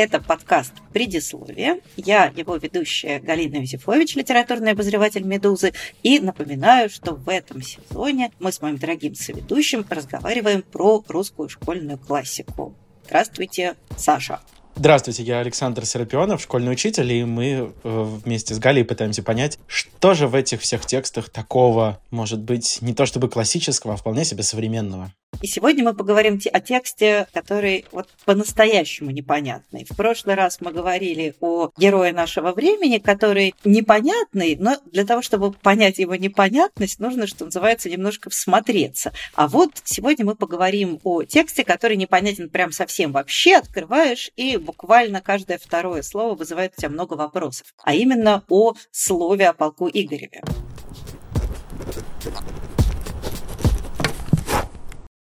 Это подкаст «Предисловие». Я его ведущая Галина Юзефович, литературный обозреватель «Медузы». И напоминаю, что в этом сезоне мы с моим дорогим соведущим разговариваем про русскую школьную классику. Здравствуйте, Саша. Здравствуйте, я Александр Серапионов, школьный учитель, и мы э, вместе с Галей пытаемся понять, что же в этих всех текстах такого, может быть, не то чтобы классического, а вполне себе современного. И сегодня мы поговорим о тексте, который вот по-настоящему непонятный. В прошлый раз мы говорили о герое нашего времени, который непонятный, но для того, чтобы понять его непонятность, нужно, что называется, немножко всмотреться. А вот сегодня мы поговорим о тексте, который непонятен прям совсем вообще. Открываешь, и буквально каждое второе слово вызывает у тебя много вопросов. А именно о слове о полку Игореве.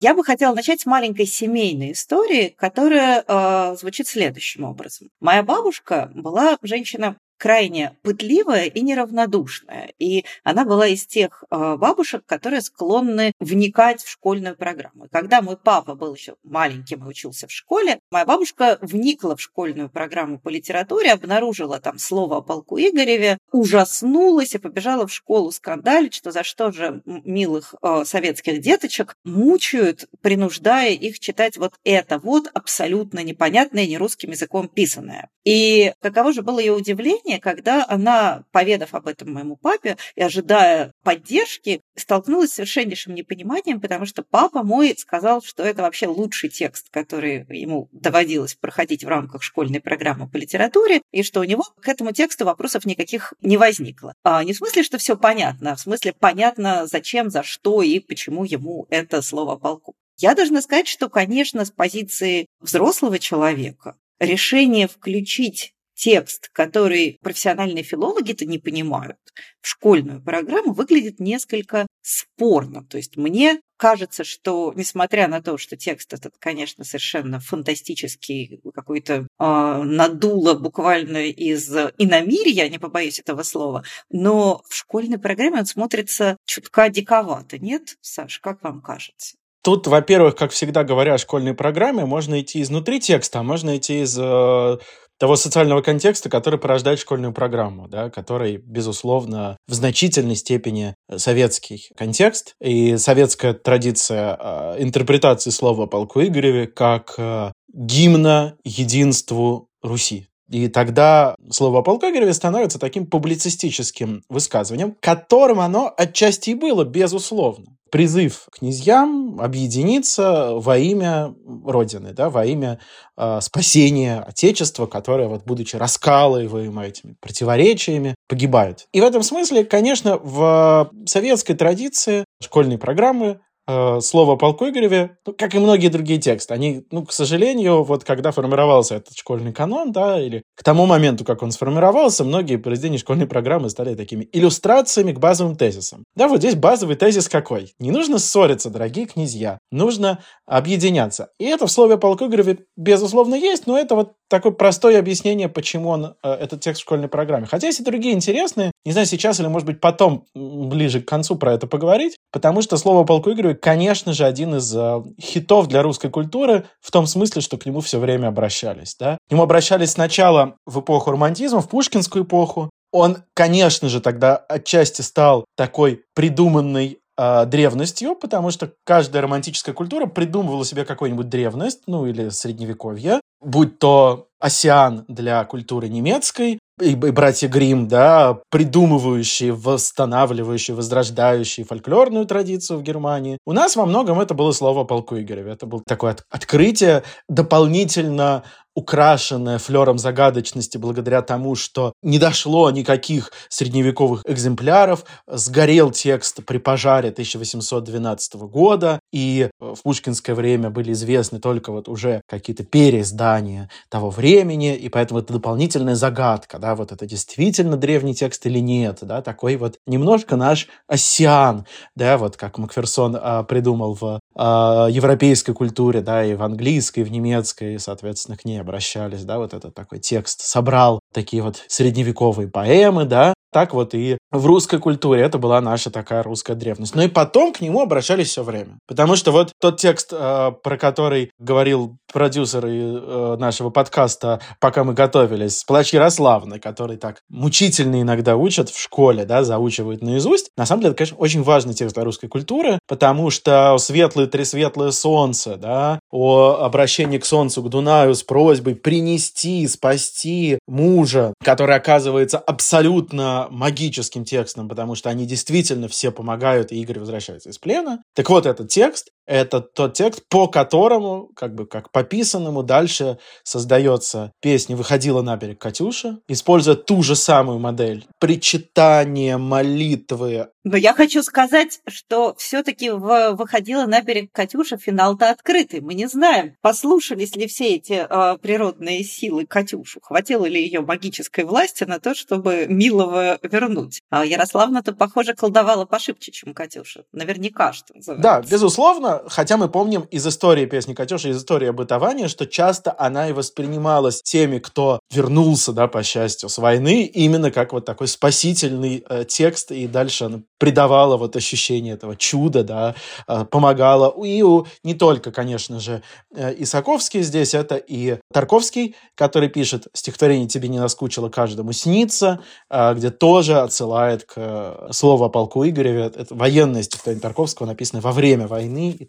Я бы хотела начать с маленькой семейной истории, которая э, звучит следующим образом. Моя бабушка была женщина крайне пытливая и неравнодушная. И она была из тех э, бабушек, которые склонны вникать в школьную программу. Когда мой папа был еще маленьким и учился в школе, моя бабушка вникла в школьную программу по литературе, обнаружила там слово о полку Игореве, ужаснулась и побежала в школу скандалить, что за что же милых э, советских деточек мучают, принуждая их читать вот это вот абсолютно непонятное, не русским языком писанное. И каково же было ее удивление, когда она, поведав об этом моему папе и ожидая поддержки, столкнулась с совершеннейшим непониманием, потому что папа мой сказал, что это вообще лучший текст, который ему доводилось проходить в рамках школьной программы по литературе, и что у него к этому тексту вопросов никаких не возникло. А не в смысле, что все понятно, а в смысле понятно, зачем, за что и почему ему это слово полку. Я должна сказать, что, конечно, с позиции взрослого человека решение включить текст, который профессиональные филологи-то не понимают, в школьную программу выглядит несколько спорно. То есть мне кажется, что несмотря на то, что текст этот, конечно, совершенно фантастический, какой-то э, надуло буквально из иномирья, не побоюсь этого слова, но в школьной программе он смотрится чутка диковато, нет, Саш, как вам кажется? Тут, во-первых, как всегда говоря о школьной программе, можно идти изнутри текста, а можно идти из э, того социального контекста, который порождает школьную программу, да, который, безусловно, в значительной степени советский контекст и советская традиция э, интерпретации слова полку Игореве как э, гимна единству Руси. И тогда слово о полку Игореве становится таким публицистическим высказыванием, которым оно отчасти и было, безусловно призыв князьям объединиться во имя Родины, да, во имя э, спасения Отечества, которое, вот, будучи раскалываемым этими противоречиями, погибает. И в этом смысле, конечно, в советской традиции школьные программы Э, слово о полку Игореве, ну, как и многие другие тексты, они, ну, к сожалению, вот когда формировался этот школьный канон, да, или к тому моменту, как он сформировался, многие произведения школьной программы стали такими иллюстрациями к базовым тезисам. Да, вот здесь базовый тезис какой? Не нужно ссориться, дорогие князья, нужно объединяться. И это в слове о полку Игореве, безусловно, есть, но это вот такое простое объяснение, почему он, э, этот текст в школьной программе. Хотя есть и другие интересные, не знаю, сейчас или, может быть, потом, ближе к концу про это поговорить, потому что слово полку Игореве конечно же, один из э, хитов для русской культуры в том смысле, что к нему все время обращались. Да? К нему обращались сначала в эпоху романтизма, в пушкинскую эпоху. Он, конечно же, тогда отчасти стал такой придуманной э, древностью, потому что каждая романтическая культура придумывала себе какую-нибудь древность, ну или средневековье, будь то Осиан для культуры немецкой, и, и братья Грим, да, придумывающие, восстанавливающие, возрождающие фольклорную традицию в Германии. У нас во многом это было слово полку Игореве. Это было такое от, открытие, дополнительно украшенная флером загадочности благодаря тому, что не дошло никаких средневековых экземпляров, сгорел текст при пожаре 1812 года, и в пушкинское время были известны только вот уже какие-то переиздания того времени, и поэтому это дополнительная загадка, да, вот это действительно древний текст или нет, да, такой вот немножко наш осиан, да, вот как Макферсон а, придумал в европейской культуре, да, и в английской, и в немецкой, соответственно, к ней обращались, да, вот этот такой текст собрал такие вот средневековые поэмы, да, так вот и в русской культуре это была наша такая русская древность. Но и потом к нему обращались все время. Потому что вот тот текст, э, про который говорил продюсер э, нашего подкаста, пока мы готовились, Плач Ярославны, который так мучительно иногда учат в школе, да, заучивают наизусть. На самом деле, это, конечно, очень важный текст для русской культуры, потому что три светлое солнце, да, о обращении к солнцу, к Дунаю с просьбой принести, спасти мужа, который оказывается абсолютно магическим текстом, потому что они действительно все помогают, и Игорь возвращается из плена. Так вот, этот текст — это тот текст, по которому, как бы как пописанному, дальше создается песня «Выходила на берег Катюша», используя ту же самую модель. Причитания, молитвы, но я хочу сказать, что все-таки выходила на берег Катюша, финал-то открытый. Мы не знаем, послушались ли все эти э, природные силы Катюшу, хватило ли ее магической власти на то, чтобы милого вернуть. А Ярославна-то, похоже, колдовала пошибче, чем Катюша. Наверняка, что называется. Да, безусловно, хотя мы помним из истории песни Катюши, из истории обытования, что часто она и воспринималась теми, кто вернулся, да, по счастью, с войны, именно как вот такой спасительный э, текст, и дальше она придавала вот ощущение этого чуда, да, а, помогала. И у, не только, конечно же, э, Исаковский здесь, это и Тарковский, который пишет «Стихотворение тебе не наскучило, каждому снится», а, где тоже отсылает к э, слову о полку Игореве. Это военное стихотворение Тарковского, написанное во время войны, и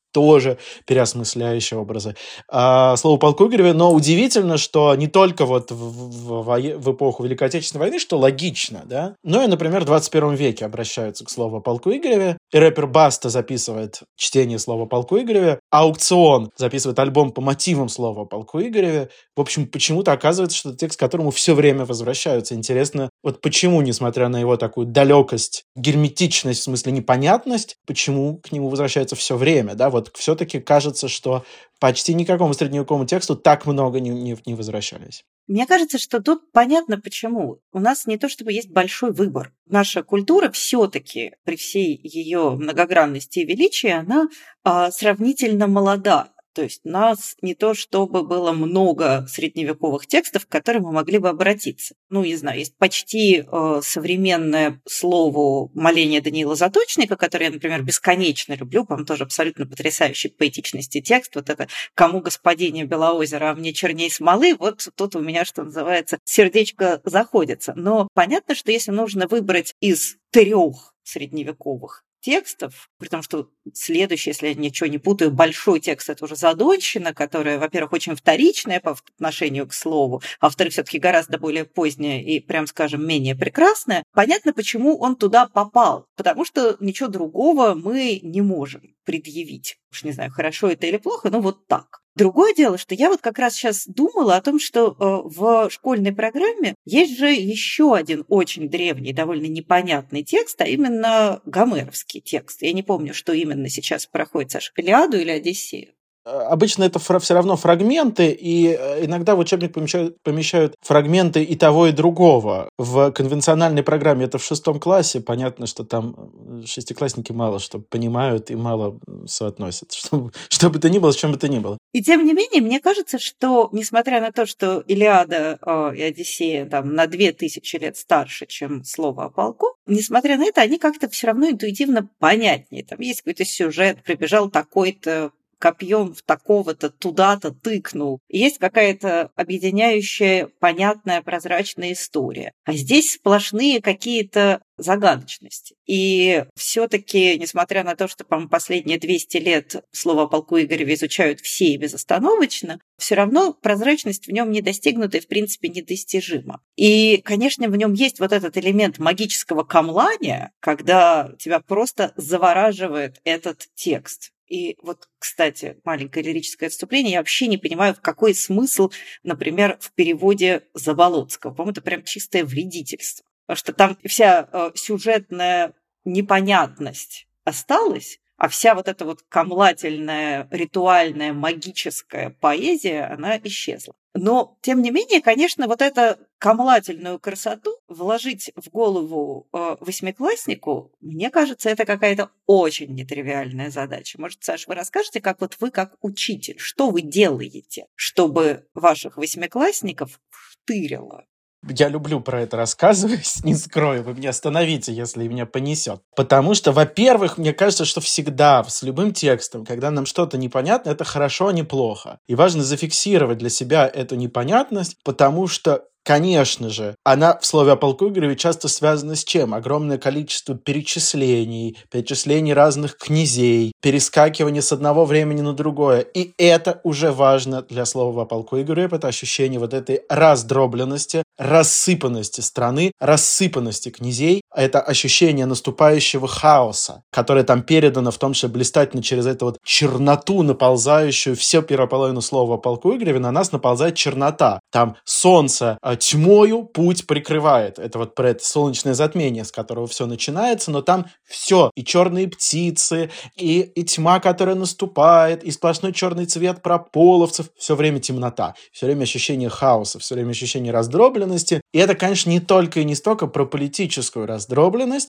тоже переосмысляющие образы. А, слово полку Игореве, но удивительно, что не только вот в, в, в эпоху Великой Отечественной войны, что логично, да, но и, например, в 21 веке обращаются к слову полку Игореве, и рэпер Баста записывает чтение слова полку Игореве, аукцион записывает альбом по мотивам слова полку Игореве. В общем, почему-то оказывается, что это текст, к которому все время возвращаются. Интересно, вот почему, несмотря на его такую далекость, герметичность, в смысле непонятность, почему к нему возвращаются все время, да, вот вот все-таки кажется, что почти никакому средневековому тексту так много не, не, не возвращались. Мне кажется, что тут понятно почему. У нас не то чтобы есть большой выбор. Наша культура все-таки при всей ее многогранности и величии, она а, сравнительно молода. То есть нас не то, чтобы было много средневековых текстов, к которым мы могли бы обратиться. Ну, не знаю, есть почти э, современное слово моление Даниила Заточника, которое я, например, бесконечно люблю, по-моему, тоже абсолютно потрясающий поэтичности текст. Вот это «Кому господине Белоозера, а мне черней смолы», вот тут у меня, что называется, сердечко заходится. Но понятно, что если нужно выбрать из трех средневековых текстов, при том, что следующий, если я ничего не путаю, большой текст – это уже задонщина, которая, во-первых, очень вторичная по отношению к слову, а во-вторых, все таки гораздо более поздняя и, прям скажем, менее прекрасная. Понятно, почему он туда попал, потому что ничего другого мы не можем предъявить. Уж не знаю, хорошо это или плохо, но вот так. Другое дело, что я вот как раз сейчас думала о том, что э, в школьной программе есть же еще один очень древний, довольно непонятный текст, а именно гомеровский текст. Я не помню, что именно сейчас проходит, Саша, Илиаду или Одиссею. Обычно это все равно фрагменты, и э, иногда в учебник помещают, помещают фрагменты и того, и другого. В конвенциональной программе это в шестом классе. Понятно, что там э, шестиклассники мало что понимают и мало соотносят. Что, что бы то ни было, с чем бы то ни было. И тем не менее, мне кажется, что, несмотря на то, что Илиада э, и Одиссея там, на две тысячи лет старше, чем слово о полку, несмотря на это, они как-то все равно интуитивно понятнее. Там есть какой-то сюжет, прибежал такой-то копьем в такого-то туда-то тыкнул. Есть какая-то объединяющая, понятная, прозрачная история. А здесь сплошные какие-то загадочности. И все-таки, несмотря на то, что, по последние 200 лет слово о полку Игореве изучают все и безостановочно, все равно прозрачность в нем не достигнута и, в принципе, недостижима. И, конечно, в нем есть вот этот элемент магического камлания, когда тебя просто завораживает этот текст. И вот, кстати, маленькое лирическое отступление, я вообще не понимаю, в какой смысл, например, в переводе Заболоцкого. По-моему, это прям чистое вредительство. Потому что там вся э, сюжетная непонятность осталась, а вся вот эта вот камлательная, ритуальная, магическая поэзия, она исчезла. Но, тем не менее, конечно, вот эту камлательную красоту вложить в голову э, восьмикласснику, мне кажется, это какая-то очень нетривиальная задача. Может, Саша, вы расскажете, как вот вы, как учитель, что вы делаете, чтобы ваших восьмиклассников втырило я люблю про это рассказывать, не скрою, вы меня остановите, если меня понесет. Потому что, во-первых, мне кажется, что всегда с любым текстом, когда нам что-то непонятно, это хорошо, а не плохо. И важно зафиксировать для себя эту непонятность, потому что Конечно же, она в слове о полку Игореве часто связана с чем? Огромное количество перечислений, перечислений разных князей, перескакивание с одного времени на другое. И это уже важно для слова о полку Игореве, это ощущение вот этой раздробленности, рассыпанности страны, рассыпанности князей. Это ощущение наступающего хаоса, которое там передано в том, что блистательно через эту вот черноту, наползающую все первую половину слова полку Игореве, на нас наползает чернота. Там солнце а, тьмою путь прикрывает. Это вот про это солнечное затмение, с которого все начинается, но там все, и черные птицы, и, и тьма, которая наступает, и сплошной черный цвет прополовцев, все время темнота, все время ощущение хаоса, все время ощущение раздробленности. И это, конечно, не только и не столько про политическую раздробленность,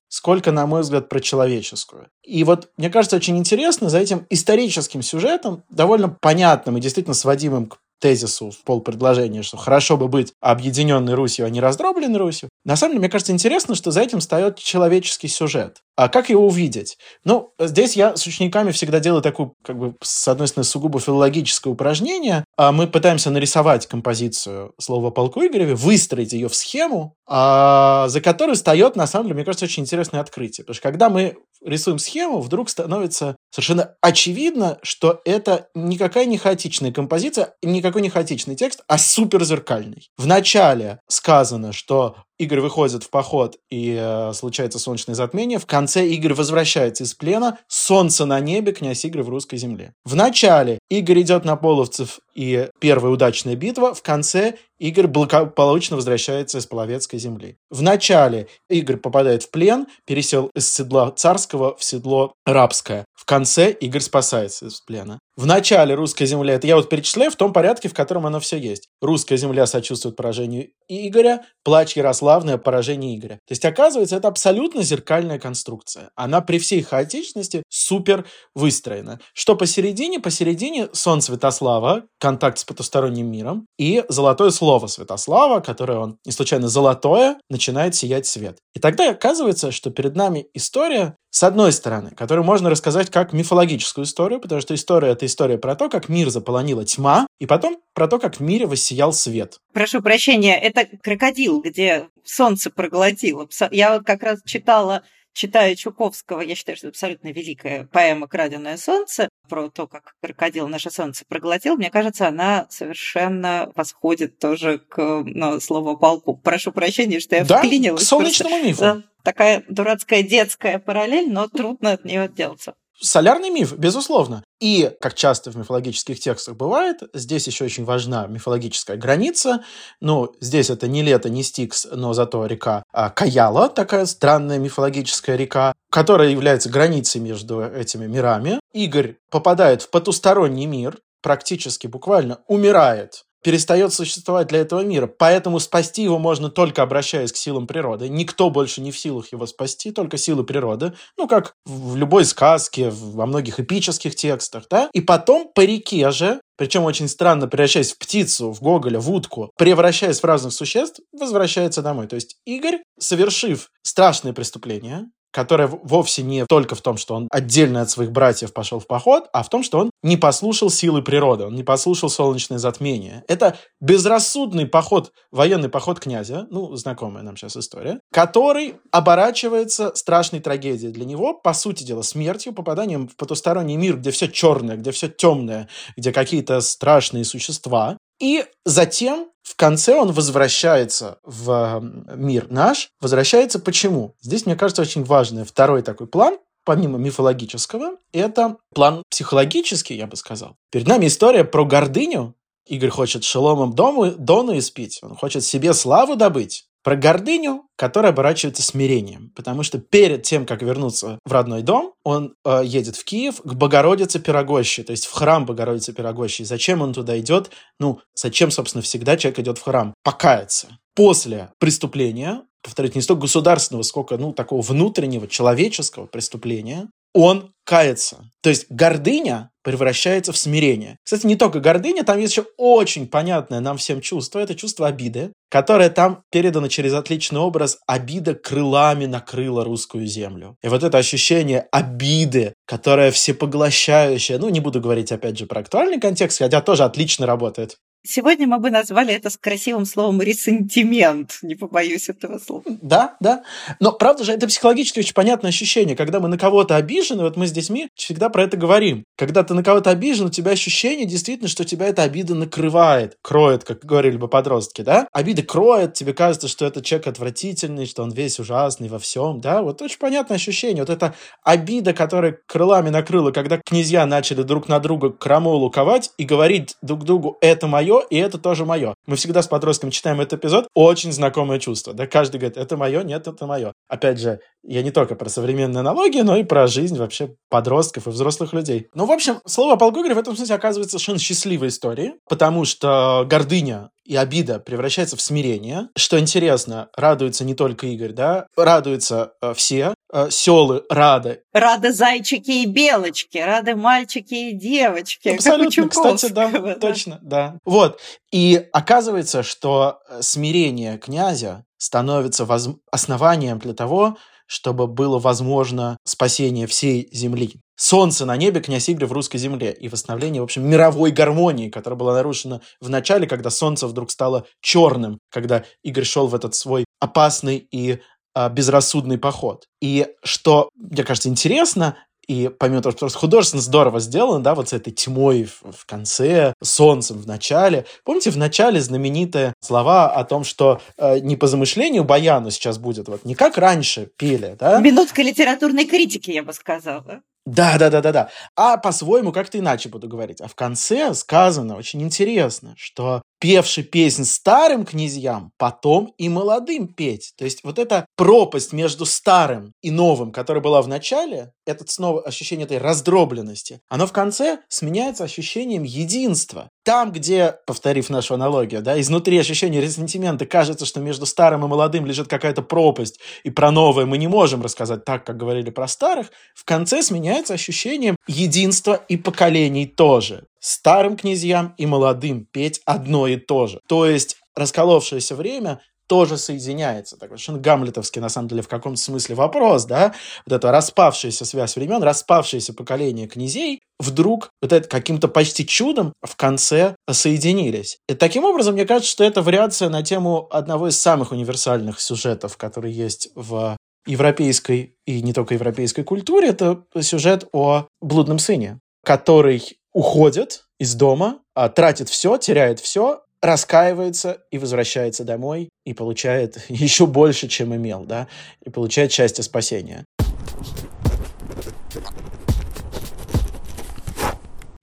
сколько, на мой взгляд, про человеческую. И вот, мне кажется, очень интересно за этим историческим сюжетом, довольно понятным и действительно сводимым к тезису в полпредложения, что хорошо бы быть объединенной Русью, а не раздробленной Русью. На самом деле, мне кажется, интересно, что за этим встает человеческий сюжет. А как его увидеть? Ну, здесь я с учениками всегда делаю такую, как бы, с одной стороны, сугубо филологическое упражнение. А мы пытаемся нарисовать композицию слова полку Игореве, выстроить ее в схему, а, за которой встает, на самом деле, мне кажется, очень интересное открытие. Потому что когда мы рисуем схему, вдруг становится совершенно очевидно, что это никакая не хаотичная композиция, никакой не хаотичный текст, а суперзеркальный. Вначале сказано, что Игорь выходит в поход и э, случается солнечное затмение. В конце Игорь возвращается из плена. Солнце на небе, князь Игорь в русской земле. В начале Игорь идет на половцев и первая удачная битва. В конце Игорь благополучно возвращается из Половецкой земли. В начале Игорь попадает в плен, пересел из седла царского в седло рабское. В конце Игорь спасается из плена. В начале русская земля, это я вот перечисляю в том порядке, в котором оно все есть. Русская земля сочувствует поражению Игоря, плач Ярославны о поражении Игоря. То есть, оказывается, это абсолютно зеркальная конструкция. Она при всей хаотичности супер выстроена. Что посередине? Посередине сон Святослава, контакт с потусторонним миром, и золотое слово Святослава, которое он не случайно золотое, начинает сиять свет. И тогда оказывается, что перед нами история, с одной стороны, которую можно рассказать как мифологическую историю, потому что история — это история про то, как мир заполонила тьма, и потом про то, как в мире воссиял свет. Прошу прощения, это крокодил, где солнце проглотило. Я вот как раз читала читаю Чуковского, я считаю, что это абсолютно великая поэма «Краденое солнце», про то, как крокодил наше солнце проглотил, мне кажется, она совершенно восходит тоже к ну, слову «полку». Прошу прощения, что я да, вклинилась. к солнечному мифу. Да, такая дурацкая детская параллель, но трудно от нее отделаться. Солярный миф, безусловно. И, как часто в мифологических текстах бывает, здесь еще очень важна мифологическая граница. Ну, здесь это не лето, не Стикс, но зато река а, Каяла, такая странная мифологическая река, которая является границей между этими мирами. Игорь попадает в потусторонний мир, практически буквально умирает перестает существовать для этого мира. Поэтому спасти его можно только обращаясь к силам природы. Никто больше не в силах его спасти, только силы природы. Ну, как в любой сказке, во многих эпических текстах, да? И потом по реке же причем очень странно, превращаясь в птицу, в гоголя, в утку, превращаясь в разных существ, возвращается домой. То есть Игорь, совершив страшное преступление, которая вовсе не только в том, что он отдельно от своих братьев пошел в поход, а в том, что он не послушал силы природы, он не послушал солнечное затмение. Это безрассудный поход, военный поход князя, ну, знакомая нам сейчас история, который оборачивается страшной трагедией для него, по сути дела, смертью, попаданием в потусторонний мир, где все черное, где все темное, где какие-то страшные существа, и затем в конце он возвращается в мир наш. Возвращается почему? Здесь, мне кажется, очень важный второй такой план, помимо мифологического, это план психологический, я бы сказал. Перед нами история про гордыню. Игорь хочет шеломом дому, Дону испить, он хочет себе славу добыть. Про гордыню, которая оборачивается смирением. Потому что перед тем, как вернуться в родной дом, он э, едет в Киев к Богородице Пирогощи, то есть в храм Богородицы Пирогощи. Зачем он туда идет? Ну, зачем, собственно, всегда человек идет в храм? Покаяться. После преступления, повторюсь, не столько государственного, сколько, ну, такого внутреннего, человеческого преступления, он кается. То есть гордыня превращается в смирение. Кстати, не только гордыня, там есть еще очень понятное нам всем чувство. Это чувство обиды, которое там передано через отличный образ. Обида крылами накрыла русскую землю. И вот это ощущение обиды, которое всепоглощающее, ну, не буду говорить опять же про актуальный контекст, хотя тоже отлично работает. Сегодня мы бы назвали это с красивым словом ресентимент, не побоюсь этого слова. Да, да. Но правда же, это психологически очень понятное ощущение. Когда мы на кого-то обижены, вот мы с детьми всегда про это говорим. Когда ты на кого-то обижен, у тебя ощущение действительно, что тебя эта обида накрывает, кроет, как говорили бы подростки, да? Обида кроет, тебе кажется, что этот человек отвратительный, что он весь ужасный во всем, да? Вот очень понятное ощущение. Вот эта обида, которая крылами накрыла, когда князья начали друг на друга крамолу ковать и говорить друг другу «это мое», мое, и это тоже мое. Мы всегда с подростком читаем этот эпизод, очень знакомое чувство. Да, каждый говорит, это мое, нет, это мое. Опять же, я не только про современные аналогии, но и про жизнь вообще подростков и взрослых людей. Ну, в общем, слово о Полгогре в этом смысле оказывается совершенно счастливой историей, потому что гордыня и обида превращается в смирение. Что интересно, радуется не только Игорь, да, радуются э, все, селы рады. Рады зайчики и белочки, рады мальчики и девочки. Абсолютно, кстати, да, да, точно, да. Вот, и оказывается, что э, смирение князя становится воз... основанием для того, чтобы было возможно спасение всей земли. Солнце на небе, князь Игорь в русской земле и восстановление, в общем, мировой гармонии, которая была нарушена в начале, когда солнце вдруг стало черным, когда Игорь шел в этот свой опасный и безрассудный поход. И что, мне кажется, интересно, и помимо того, что художественно здорово сделано, да, вот с этой тьмой в, в конце, солнцем в начале. Помните, в начале знаменитые слова о том, что э, не по замышлению Баяну сейчас будет, вот не как раньше пели, да? Минутка литературной критики, я бы сказала. Да, да, да, да, да. А по-своему как-то иначе буду говорить. А в конце сказано очень интересно, что певший песнь старым князьям, потом и молодым петь. То есть вот эта пропасть между старым и новым, которая была в начале, это снова ощущение этой раздробленности, оно в конце сменяется ощущением единства. Там, где, повторив нашу аналогию, да, изнутри ощущения ресентимента кажется, что между старым и молодым лежит какая-то пропасть, и про новое мы не можем рассказать так, как говорили про старых, в конце сменяется ощущением единства и поколений тоже старым князьям и молодым петь одно и то же. То есть расколовшееся время тоже соединяется. Такой совершенно гамлетовский, на самом деле, в каком-то смысле вопрос, да? Вот эта распавшаяся связь времен, распавшееся поколение князей вдруг вот это каким-то почти чудом в конце соединились. И таким образом, мне кажется, что это вариация на тему одного из самых универсальных сюжетов, который есть в европейской и не только европейской культуре. Это сюжет о блудном сыне, который уходит из дома, а, тратит все, теряет все, раскаивается и возвращается домой и получает еще больше, чем имел, да, и получает счастье спасения.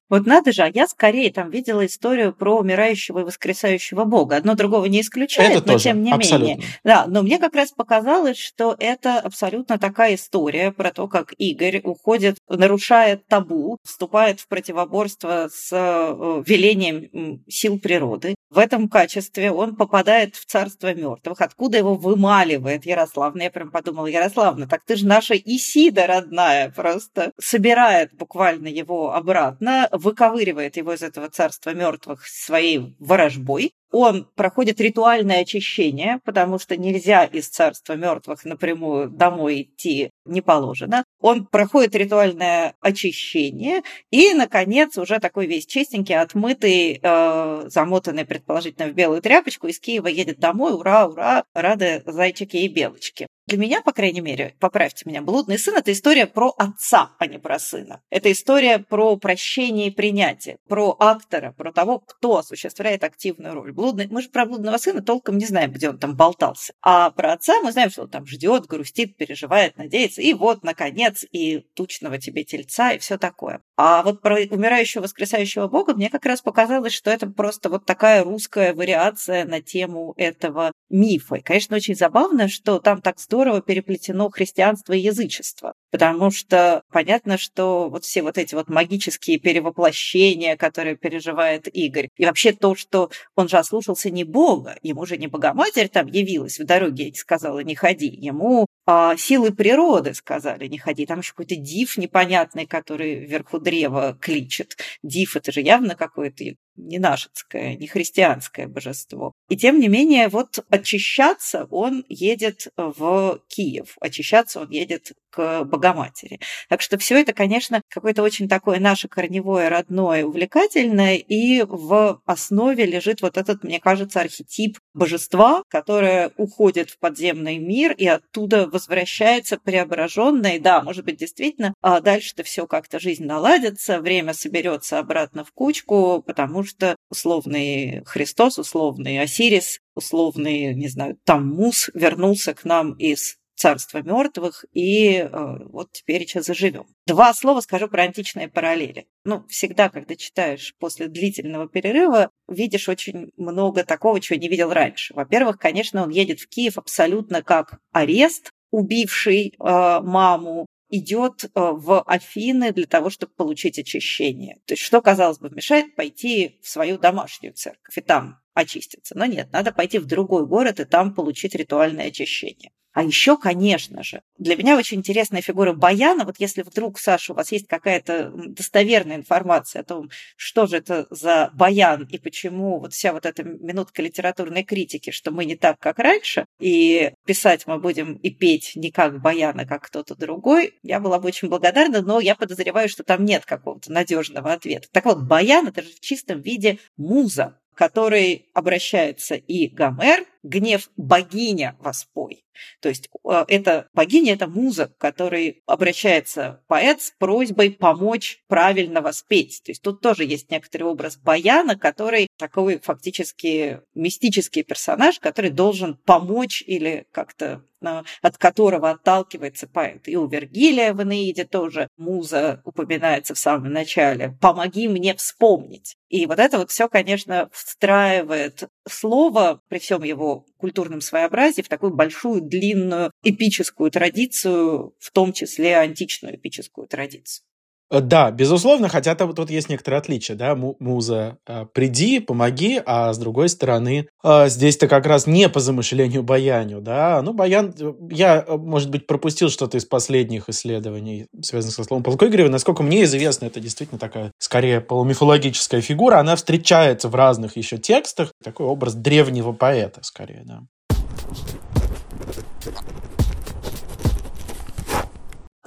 Вот надо же, а я скорее там видела историю про умирающего и воскресающего Бога. Одно другого не исключает, это но тоже, тем не абсолютно. менее. Да, но мне как раз показалось, что это абсолютно такая история про то, как Игорь уходит, нарушает табу, вступает в противоборство с э, велением сил природы. В этом качестве он попадает в царство мертвых, откуда его вымаливает Ярославна. Я прям подумала, Ярославна, так ты же наша Исида родная, просто собирает буквально его обратно, выковыривает его из этого царства мертвых своей ворожбой. Он проходит ритуальное очищение, потому что нельзя из царства мертвых напрямую домой идти не положено. Он проходит ритуальное очищение и, наконец, уже такой весь чистенький, отмытый, э, замотанный, предположительно, в белую тряпочку, из Киева едет домой. Ура, ура, рады зайчики и белочки. Для меня, по крайней мере, поправьте меня, «Блудный сын» — это история про отца, а не про сына. Это история про прощение и принятие, про актора, про того, кто осуществляет активную роль. Блудный... Мы же про блудного сына толком не знаем, где он там болтался. А про отца мы знаем, что он там ждет, грустит, переживает, надеется. И вот, наконец, и тучного тебе тельца, и все такое. А вот про умирающего воскресающего бога мне как раз показалось, что это просто вот такая русская вариация на тему этого мифа. И, конечно, очень забавно, что там так здорово здорово переплетено христианство и язычество. Потому что понятно, что вот все вот эти вот магические перевоплощения, которые переживает Игорь, и вообще то, что он же ослушался не Бога, ему же не Богоматерь там явилась в дороге и сказала «не ходи», ему а, силы природы сказали «не ходи». Там еще какой-то див непонятный, который вверху древа кличет. Див – это же явно какое-то не нашинское, не христианское божество. И тем не менее, вот очищаться он едет в Киев, очищаться он едет к Богоматери. Так что все это, конечно, какое-то очень такое наше корневое, родное, увлекательное, и в основе лежит вот этот, мне кажется, архетип божества, которое уходит в подземный мир и оттуда возвращается преображенное. Да, может быть, действительно, а дальше-то все как-то жизнь наладится, время соберется обратно в кучку, потому что условный Христос, условный Осирис, условный, не знаю, Таммус вернулся к нам из царства мертвых, и э, вот теперь сейчас заживем. Два слова скажу про античные параллели. Ну, всегда, когда читаешь после длительного перерыва, видишь очень много такого, чего не видел раньше. Во-первых, конечно, он едет в Киев абсолютно как арест, убивший э, маму, идет э, в Афины для того, чтобы получить очищение. То есть, что, казалось бы, мешает пойти в свою домашнюю церковь и там очиститься. Но нет, надо пойти в другой город и там получить ритуальное очищение. А еще, конечно же, для меня очень интересная фигура Баяна. Вот если вдруг, Саша, у вас есть какая-то достоверная информация о том, что же это за Баян и почему вот вся вот эта минутка литературной критики, что мы не так, как раньше, и писать мы будем и петь не как Баян, а как кто-то другой, я была бы очень благодарна, но я подозреваю, что там нет какого-то надежного ответа. Так вот, Баян – это же в чистом виде муза, который обращается и Гомер, гнев богиня воспой. То есть э, это богиня, это муза, к которой обращается поэт с просьбой помочь правильно воспеть. То есть тут тоже есть некоторый образ баяна, который такой фактически мистический персонаж, который должен помочь или как-то э, от которого отталкивается поэт. И у Вергилия в Энеиде тоже муза упоминается в самом начале. «Помоги мне вспомнить». И вот это вот все, конечно, встраивает слово при всем его культурном своеобразии в такую большую, длинную эпическую традицию, в том числе античную эпическую традицию. Э, да, безусловно, хотя там тут есть некоторые отличия, да, муза, э, приди, помоги, а с другой стороны, э, здесь-то как раз не по замышлению баяню, да, ну, баян, я, может быть, пропустил что-то из последних исследований, связанных со словом Полкогрева, насколько мне известно, это действительно такая, скорее, полумифологическая фигура, она встречается в разных еще текстах, такой образ древнего поэта, скорее, да.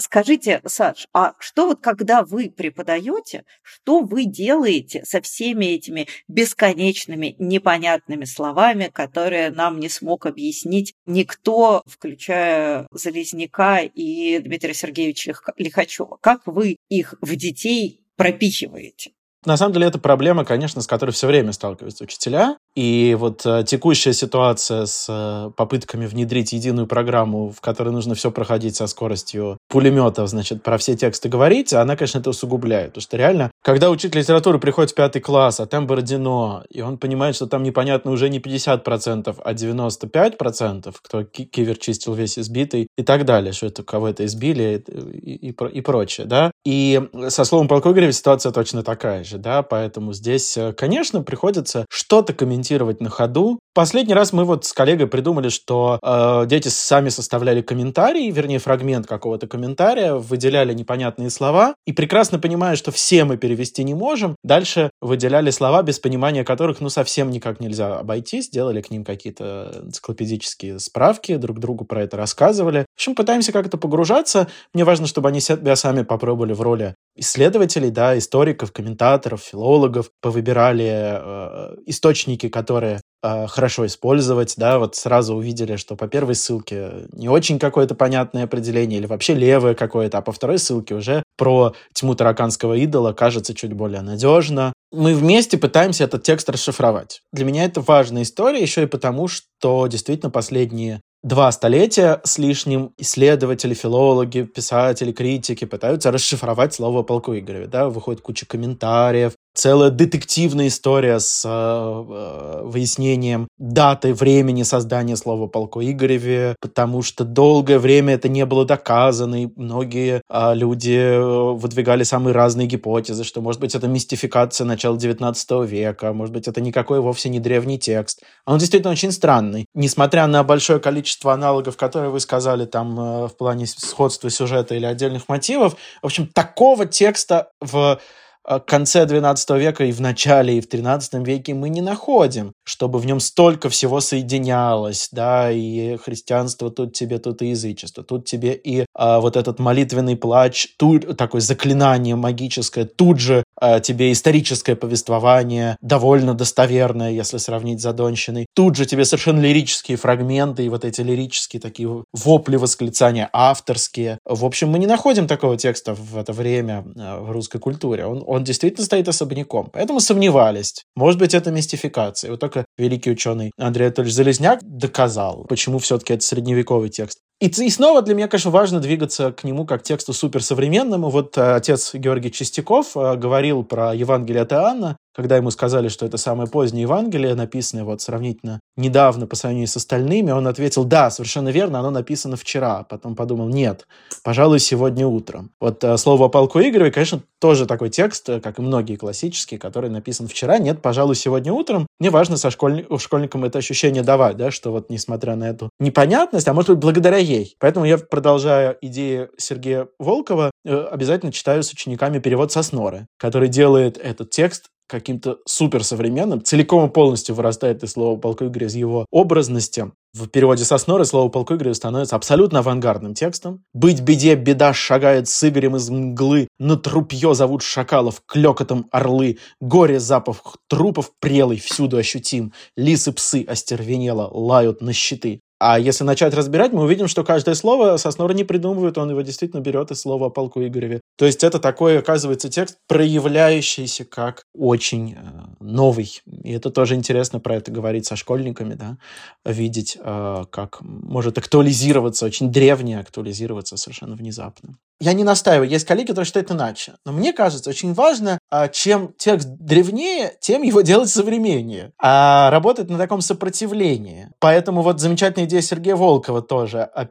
Скажите, Саш, а что вот когда вы преподаете, что вы делаете со всеми этими бесконечными непонятными словами, которые нам не смог объяснить никто, включая Залезняка и Дмитрия Сергеевича Лихачева? Как вы их в детей пропихиваете? На самом деле, это проблема, конечно, с которой все время сталкиваются учителя. И вот э, текущая ситуация с э, попытками внедрить единую программу, в которой нужно все проходить со скоростью пулеметов, значит, про все тексты говорить, она, конечно, это усугубляет. Потому что реально, когда учитель литературы приходит в пятый класс, а там Бородино, и он понимает, что там непонятно уже не 50%, а 95%, кто кивер чистил весь избитый и так далее, что это кого-то избили и, и, и, и прочее, да. И со словом полковника ситуация точно такая же, да, поэтому здесь, э, конечно, приходится что-то комментировать комментировать на ходу. Последний раз мы вот с коллегой придумали, что э, дети сами составляли комментарий, вернее, фрагмент какого-то комментария, выделяли непонятные слова, и прекрасно понимая, что все мы перевести не можем, дальше выделяли слова, без понимания которых, ну, совсем никак нельзя обойтись, делали к ним какие-то энциклопедические справки, друг другу про это рассказывали. В общем, пытаемся как-то погружаться. Мне важно, чтобы они себя сами попробовали в роли исследователей, да, историков, комментаторов, филологов, повыбирали э, источники, которые э, хорошо использовать, да, вот сразу увидели, что по первой ссылке не очень какое-то понятное определение или вообще левое какое-то, а по второй ссылке уже про тьму тараканского идола кажется чуть более надежно. Мы вместе пытаемся этот текст расшифровать. Для меня это важная история еще и потому, что действительно последние два столетия с лишним исследователи, филологи, писатели, критики пытаются расшифровать слово о полку Игореве. Да? Выходит куча комментариев, целая детективная история с э, э, выяснением даты, времени создания слова полку Игореве, потому что долгое время это не было доказано, и многие э, люди э, выдвигали самые разные гипотезы, что, может быть, это мистификация начала XIX века, может быть, это никакой вовсе не древний текст. Он действительно очень странный. Несмотря на большое количество аналогов, которые вы сказали там э, в плане сходства сюжета или отдельных мотивов, в общем, такого текста в конце XII века и в начале, и в XIII веке мы не находим, чтобы в нем столько всего соединялось, да, и христианство тут тебе, тут и язычество, тут тебе и а, вот этот молитвенный плач, тут такое заклинание магическое, тут же а, тебе историческое повествование, довольно достоверное, если сравнить с Задонщиной, тут же тебе совершенно лирические фрагменты и вот эти лирические такие вопли, восклицания авторские. В общем, мы не находим такого текста в это время э, в русской культуре. Он, он действительно стоит особняком. Поэтому сомневались. Может быть, это мистификация. Вот только великий ученый Андрей Анатольевич Залезняк доказал, почему все-таки это средневековый текст. И, и снова для меня, конечно, важно двигаться к нему как тексту суперсовременному. Вот э, отец Георгий Чистяков э, говорил про Евангелие от Иоанна, когда ему сказали, что это самое позднее Евангелие, написанное вот сравнительно недавно по сравнению с остальными, он ответил, да, совершенно верно, оно написано вчера. Потом подумал, нет, пожалуй, сегодня утром. Вот э, слово о полку Игореве, конечно, тоже такой текст, как и многие классические, который написан вчера, нет, пожалуй, сегодня утром. Мне важно со школьни- школьникам это ощущение давать, да, что вот несмотря на эту непонятность, а может быть, благодаря ей. Поэтому я, продолжая идеи Сергея Волкова, э, обязательно читаю с учениками перевод Сосноры, который делает этот текст каким-то суперсовременным, целиком и полностью вырастает из слова «полку Игоря» из его образности. В переводе со Сноры слово «полку Игоря» становится абсолютно авангардным текстом. «Быть беде, беда шагает с Игорем из мглы, на трупье зовут шакалов, клёкотом орлы, горе запах трупов прелый всюду ощутим, лисы-псы остервенело лают на щиты». А если начать разбирать, мы увидим, что каждое слово Соснор не придумывает, он его действительно берет из слова о полку Игореве. То есть это такой, оказывается, текст, проявляющийся как очень э, новый. И это тоже интересно про это говорить со школьниками, да, видеть, э, как может актуализироваться, очень древнее актуализироваться совершенно внезапно. Я не настаиваю, есть коллеги, которые считают иначе. Но мне кажется, очень важно, а, чем текст древнее, тем его делать современнее. А работать на таком сопротивлении. Поэтому вот замечательная идея Сергея Волкова тоже, а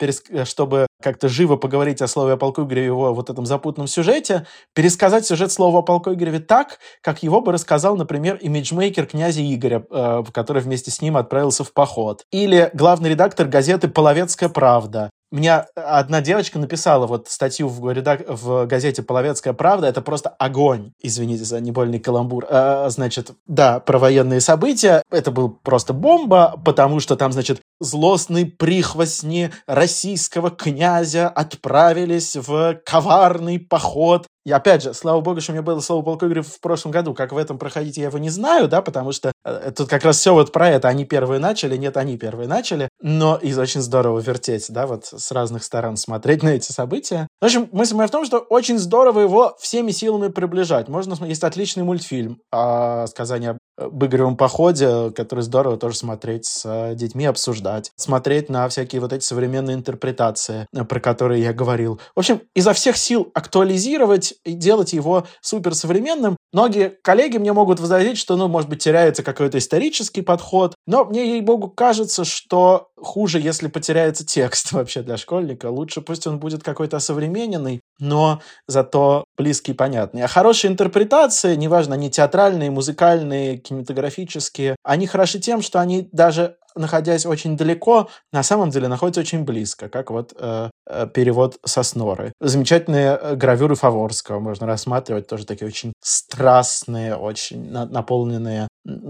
чтобы как-то живо поговорить о слове о полку Игореве, его вот этом запутанном сюжете, пересказать сюжет слова о полку Игореве так, как его бы рассказал, например, имиджмейкер князя Игоря, э, который вместе с ним отправился в поход. Или главный редактор газеты «Половецкая правда», меня одна девочка написала вот статью в, редак... в газете «Половецкая правда». Это просто огонь, извините за небольный каламбур. А, значит, да, про военные события. Это был просто бомба, потому что там, значит, злостные прихвостни российского князя отправились в коварный поход и опять же, слава богу, что у меня было слово игры в прошлом году. Как в этом проходить, я его не знаю, да, потому что тут как раз все вот про это. Они первые начали, нет, они первые начали. Но и очень здорово вертеть, да, вот с разных сторон смотреть на эти события. В общем, мысль моя в том, что очень здорово его всеми силами приближать. Можно, есть отличный мультфильм о сказании об Игоревом походе, который здорово тоже смотреть с э, детьми, обсуждать. Смотреть на всякие вот эти современные интерпретации, э, про которые я говорил. В общем, изо всех сил актуализировать и делать его суперсовременным. Многие коллеги мне могут возразить, что, ну, может быть, теряется какой-то исторический подход, но мне, ей-богу, кажется, что хуже, если потеряется текст вообще для школьника. Лучше пусть он будет какой-то современный, но зато близкий и понятный. А хорошие интерпретации, неважно, они театральные, музыкальные, кинематографические, они хороши тем, что они даже находясь очень далеко, на самом деле находятся очень близко, как вот э, э перевод Сосноры. Замечательные э, гравюры Фаворского можно рассматривать, тоже такие очень страстные, очень на наполненные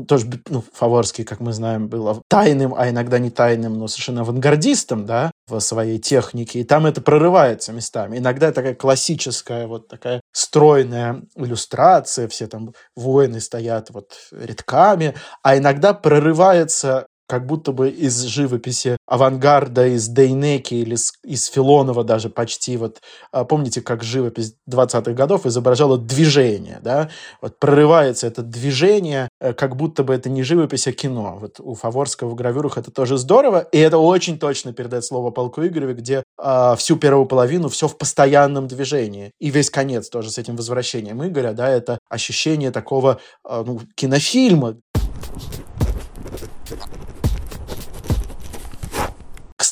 тоже ну, Фаворский, как мы знаем, был тайным, а иногда не тайным, но совершенно авангардистом, да, в своей технике. И там это прорывается местами. Иногда такая классическая вот такая стройная иллюстрация, все там воины стоят вот рядками, а иногда прорывается как будто бы из живописи авангарда, из Дейнеки или из Филонова даже почти. Вот а, помните, как живопись 20-х годов изображала движение, да? Вот прорывается это движение, э, как будто бы это не живопись, а кино. Вот у Фаворского в гравюрах это тоже здорово, и это очень точно передает слово полку Игореве, где э, всю первую половину все в постоянном движении. И весь конец тоже с этим возвращением Игоря, да, это ощущение такого э, ну, кинофильма.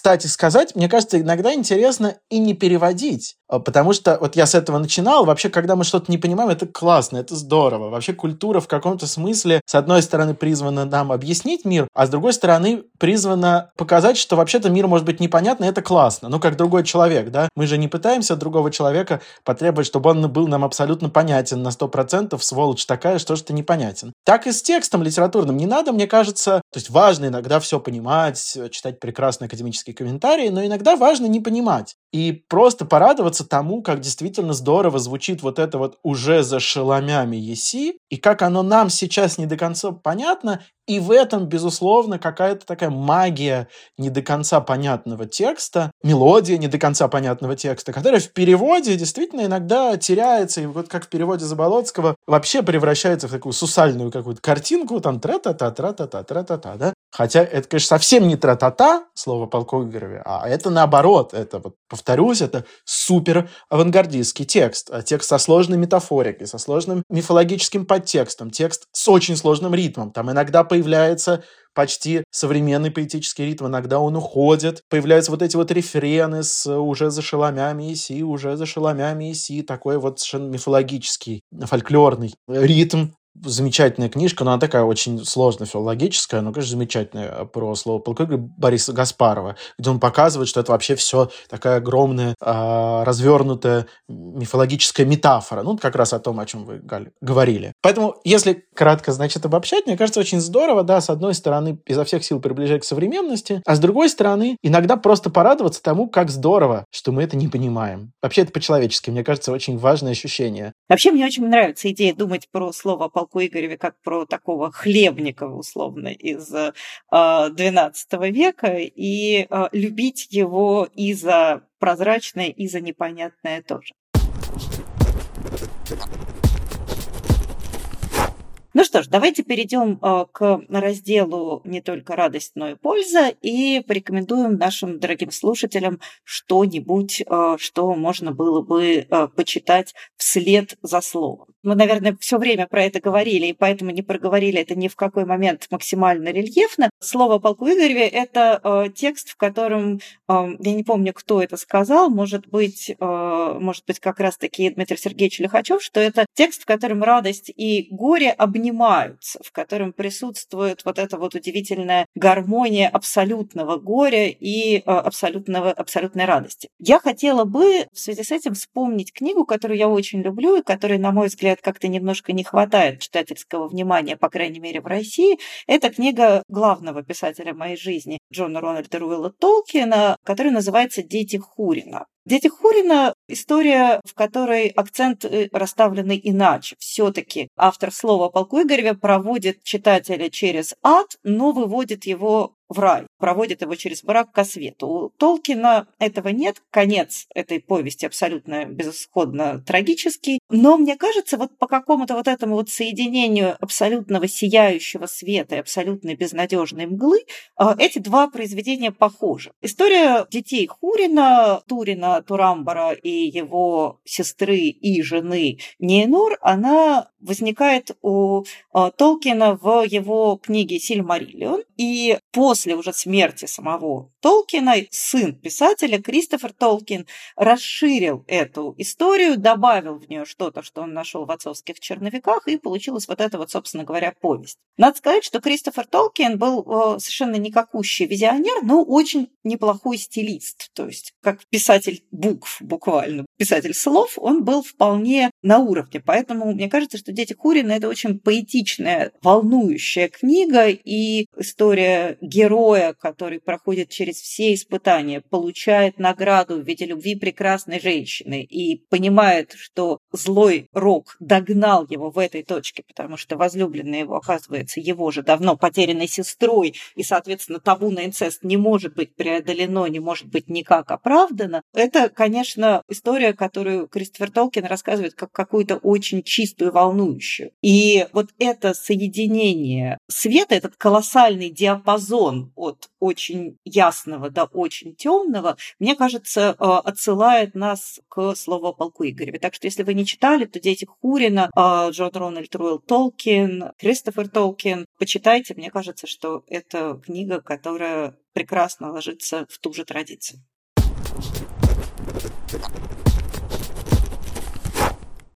Кстати сказать, мне кажется, иногда интересно и не переводить. А, потому что вот я с этого начинал. Вообще, когда мы что-то не понимаем, это классно, это здорово. Вообще культура в каком-то смысле, с одной стороны, призвана нам объяснить мир, а с другой стороны, призвана показать, что вообще-то мир может быть непонятный, это классно. Ну, как другой человек, да? Мы же не пытаемся от другого человека потребовать, чтобы он был нам абсолютно понятен на 100%, сволочь такая, что ты непонятен. Так и с текстом литературным. Не надо, мне кажется, то есть важно иногда все понимать, читать прекрасные академические комментарии, но иногда важно не понимать и просто порадоваться тому, как действительно здорово звучит вот это вот уже за шеломями еси, и как оно нам сейчас не до конца понятно, и в этом, безусловно, какая-то такая магия не до конца понятного текста, мелодия не до конца понятного текста, которая в переводе действительно иногда теряется, и вот как в переводе Заболоцкого вообще превращается в такую сусальную какую-то картинку, там тра-та-та, тра-та-та, тра-та-та, да? Хотя это, конечно, совсем не тра-та-та, слово полку Игореве, а это наоборот, это вот, повторюсь, это супер авангардистский текст, а текст со сложной метафорикой, со сложным мифологическим подтекстом, текст с очень сложным ритмом, там иногда по появляется почти современный поэтический ритм, иногда он уходит, появляются вот эти вот рефрены с уже за шеломями и си, уже за шеломями и си, такой вот совершенно мифологический, фольклорный ритм, замечательная книжка, но она такая очень сложно филологическая, но, конечно, замечательная э, про слово полковника Бориса Гаспарова, где он показывает, что это вообще все такая огромная, э, развернутая мифологическая метафора. Ну, как раз о том, о чем вы Галь, говорили. Поэтому, если кратко, значит, обобщать, мне кажется, очень здорово, да, с одной стороны, изо всех сил приближать к современности, а с другой стороны, иногда просто порадоваться тому, как здорово, что мы это не понимаем. Вообще, это по-человечески, мне кажется, очень важное ощущение. Вообще, мне очень нравится идея думать про слово полку Игореве как про такого хлебника, условно, из XII э, века, и э, любить его и за прозрачное, и за непонятное тоже. Ну что ж, давайте перейдем э, к разделу не только радость, но и польза и порекомендуем нашим дорогим слушателям что-нибудь, что можно было бы почитать вслед за словом. Мы, наверное, все время про это говорили, и поэтому не проговорили это ни в какой момент максимально рельефно. Слово полку Игореве – это текст, в котором, я не помню, кто это сказал, может быть, может быть, как раз-таки Дмитрий Сергеевич Лихачев, что это текст, в котором радость и горе обнимаются в котором присутствует вот эта вот удивительная гармония абсолютного горя и э, абсолютного, абсолютной радости. Я хотела бы в связи с этим вспомнить книгу, которую я очень люблю и которой, на мой взгляд, как-то немножко не хватает читательского внимания, по крайней мере, в России. Это книга главного писателя моей жизни Джона Рональда Руэлла Толкина, которая называется «Дети Хурина». Дети Хурина – история, в которой акцент э, расставлены иначе. Все-таки автор слова о полку Игореве проводит читателя через ад, но выводит его в рай, проводит его через брак ко свету. У Толкина этого нет, конец этой повести абсолютно безысходно трагический, но мне кажется, вот по какому-то вот этому вот соединению абсолютного сияющего света и абсолютной безнадежной мглы а, эти два произведения похожи. История детей Хурина, Турина, Турамбара и его сестры и жены Нейнор, она возникает у а, Толкина в его книге «Сильмариллион», и после уже смерти самого Толкина. Сын писателя Кристофер Толкин расширил эту историю, добавил в нее что-то, что он нашел в отцовских черновиках, и получилась вот эта вот, собственно говоря, повесть. Надо сказать, что Кристофер Толкин был э, совершенно никакущий визионер, но очень неплохой стилист, то есть как писатель букв буквально, писатель слов, он был вполне на уровне, поэтому мне кажется, что «Дети Курина» — это очень поэтичная, волнующая книга, и история героя, который проходит через все испытания, получает награду в виде любви прекрасной женщины и понимает, что злой Рок догнал его в этой точке, потому что возлюбленная его оказывается его же давно потерянной сестрой, и, соответственно, табу на инцест не может быть преодолено, не может быть никак оправдано. Это, конечно, история, которую Кристофер Толкин рассказывает как какую-то очень чистую, волнующую. И вот это соединение света, этот колоссальный диапазон от очень ясного до очень темного, мне кажется, э, отсылает нас к слову полку Игореве. Так что, если вы не читали, то «Дети Хурина», э, Джон Рональд Руэлл Толкин, Кристофер Толкин, почитайте. Мне кажется, что это книга, которая прекрасно ложится в ту же традицию.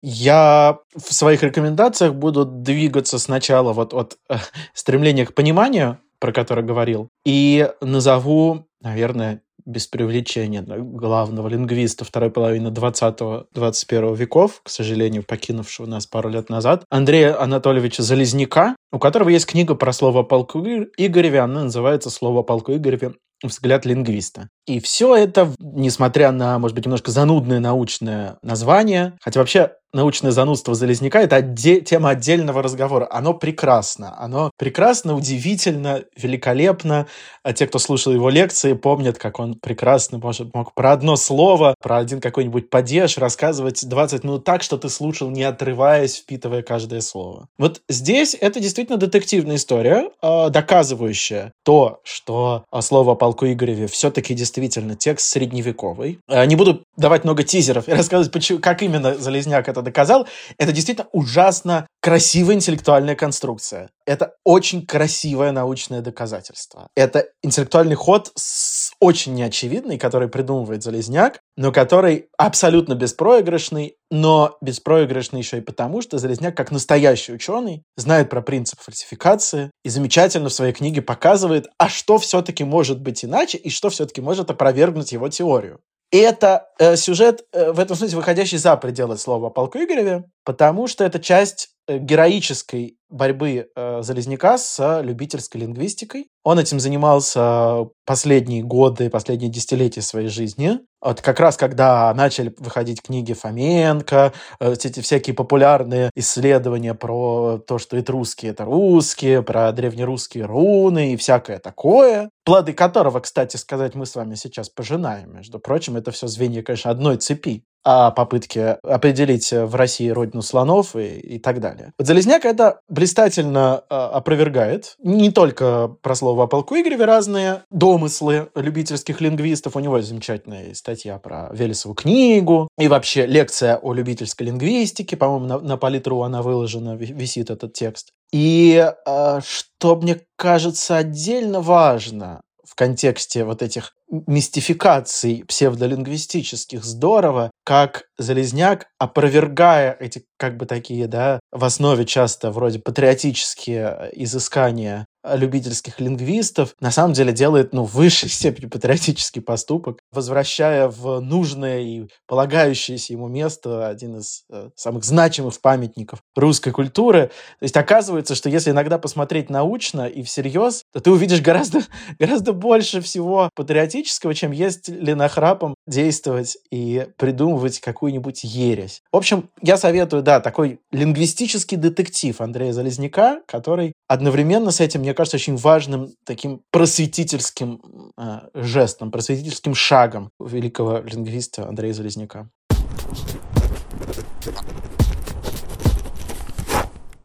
Я в своих рекомендациях буду двигаться сначала вот от э, стремления к пониманию, про которое говорил, и назову, наверное, без привлечения главного лингвиста второй половины 20-21 веков, к сожалению, покинувшего нас пару лет назад, Андрея Анатольевича Залезняка, у которого есть книга про слово полку Игореве, она называется «Слово полку Игореве. Взгляд лингвиста». И все это, несмотря на, может быть, немножко занудное научное название, хотя вообще научное занудство Залезняка — это отде- тема отдельного разговора. Оно прекрасно. Оно прекрасно, удивительно, великолепно. А те, кто слушал его лекции, помнят, как он прекрасно может, мог про одно слово, про один какой-нибудь падеж рассказывать 20 минут так, что ты слушал, не отрываясь, впитывая каждое слово. Вот здесь это действительно детективная история, э, доказывающая то, что слово о полку Игореве все-таки действительно текст средневековый. Э, не буду давать много тизеров и рассказывать, почему, как именно Залезняк это доказал. Это действительно ужасно красивая интеллектуальная конструкция. Это очень красивое научное доказательство. Это интеллектуальный ход с очень неочевидный, который придумывает Залезняк, но который абсолютно беспроигрышный, но беспроигрышный еще и потому, что Залезняк, как настоящий ученый, знает про принцип фальсификации и замечательно в своей книге показывает, а что все-таки может быть иначе и что все-таки может опровергнуть его теорию. И это э, сюжет, э, в этом смысле, выходящий за пределы слова о полку Игореве, потому что это часть э, героической борьбы э, Залезняка с любительской лингвистикой. Он этим занимался последние годы, последние десятилетия своей жизни. Вот как раз когда начали выходить книги Фоменко, э, эти всякие популярные исследования про то, что этруски — это русские, про древнерусские руны и всякое такое, плоды которого, кстати сказать, мы с вами сейчас пожинаем. Между прочим, это все звенья, конечно, одной цепи о попытке определить в России родину слонов и, и так далее. Вот Залезняк это блистательно э, опровергает не только про слово о полку Игореве разные домыслы любительских лингвистов. У него замечательная статья про Велесову книгу и вообще лекция о любительской лингвистике. По-моему, на, на Политру она выложена, висит этот текст. И э, что мне кажется отдельно важно в контексте вот этих мистификаций псевдолингвистических здорово, как Залезняк, опровергая эти как бы такие, да, в основе часто вроде патриотические изыскания любительских лингвистов, на самом деле делает, ну, в высшей степени патриотический поступок, возвращая в нужное и полагающееся ему место один из э, самых значимых памятников русской культуры. То есть оказывается, что если иногда посмотреть научно и всерьез, то ты увидишь гораздо, гораздо больше всего патриотического, чем есть ли нахрапом действовать и придумывать какую-нибудь ересь. В общем, я советую, да, такой лингвистический детектив Андрея Залезняка, который одновременно с этим, мне кажется, очень важным таким просветительским э, жестом, просветительским шагом великого лингвиста Андрея Залезняка.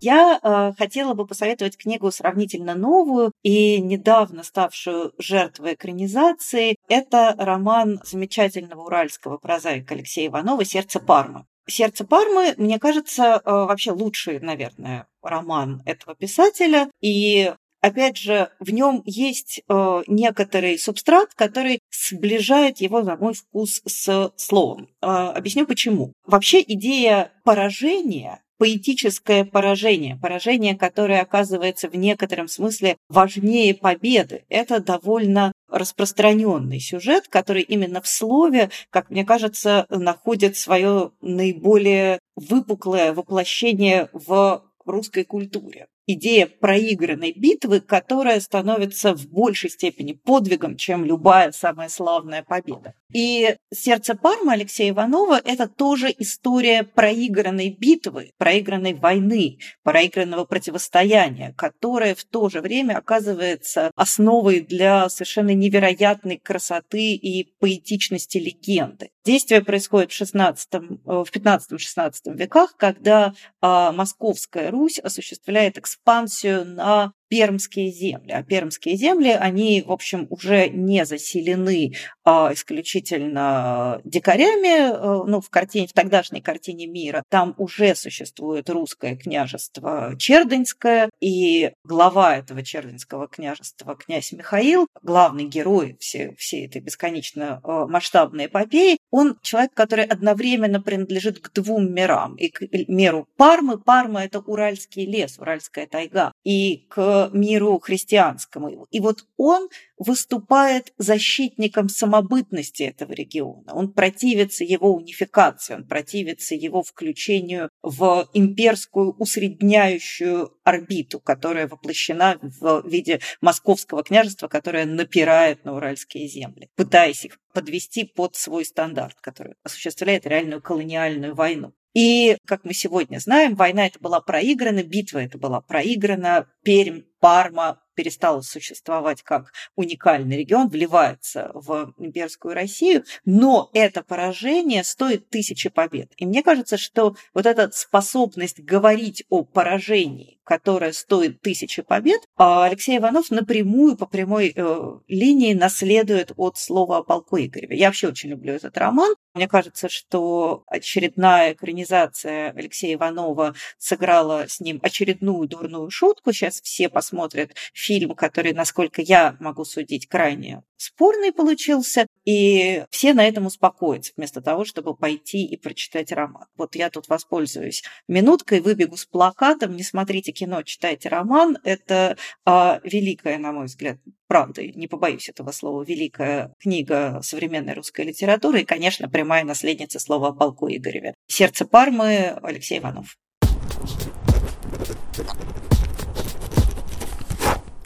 Я э, хотела бы посоветовать книгу сравнительно новую и недавно ставшую жертвой экранизации. Это роман замечательного уральского прозаика Алексея Иванова «Сердце Пармы». «Сердце Пармы», мне кажется, э, вообще лучший, наверное, роман этого писателя. И опять же, в нем есть э, некоторый субстрат, который сближает его, на мой вкус, с словом. Э, объясню почему. Вообще идея поражения поэтическое поражение, поражение, которое оказывается в некотором смысле важнее победы. Это довольно распространенный сюжет, который именно в слове, как мне кажется, находит свое наиболее выпуклое воплощение в русской культуре. Идея проигранной битвы, которая становится в большей степени подвигом, чем любая самая славная победа. И «Сердце Пармы» Алексея Иванова – это тоже история проигранной битвы, проигранной войны, проигранного противостояния, которое в то же время оказывается основой для совершенно невероятной красоты и поэтичности легенды. Действие происходит в, 16, э, в 15-16 веках, когда а, Московская Русь осуществляет экспансию на пермские земли. А пермские земли, они, в общем, уже не заселены а, исключительно дикарями, а, ну, в картине, в тогдашней картине мира. Там уже существует русское княжество Чердынское, и глава этого Чердынского княжества, князь Михаил, главный герой всей, всей этой бесконечно а, масштабной эпопеи, он человек, который одновременно принадлежит к двум мирам. И к миру Пармы. Парма – это Уральский лес, Уральская тайга. И к миру христианскому. И вот он выступает защитником самобытности этого региона. Он противится его унификации, он противится его включению в имперскую усредняющую орбиту, которая воплощена в виде московского княжества, которое напирает на уральские земли, пытаясь их подвести под свой стандарт, который осуществляет реальную колониальную войну. И, как мы сегодня знаем, война это была проиграна, битва это была проиграна, Пермь, Парма перестала существовать как уникальный регион, вливается в имперскую Россию, но это поражение стоит тысячи побед. И мне кажется, что вот эта способность говорить о поражении, которое стоит тысячи побед, а Алексей Иванов напрямую по прямой э, линии наследует от слова о полку Игореве. Я вообще очень люблю этот роман. Мне кажется, что очередная экранизация Алексея Иванова сыграла с ним очередную дурную шутку. Сейчас все посмотрят фильм, который, насколько я могу судить, крайне спорный получился, и все на этом успокоятся, вместо того, чтобы пойти и прочитать роман. Вот я тут воспользуюсь минуткой, выбегу с плакатом, не смотрите кино, читайте роман. Это а, великая, на мой взгляд, правда, не побоюсь этого слова, великая книга современной русской литературы и, конечно, прямая наследница слова о полку Игореве. «Сердце Пармы» Алексей Иванов.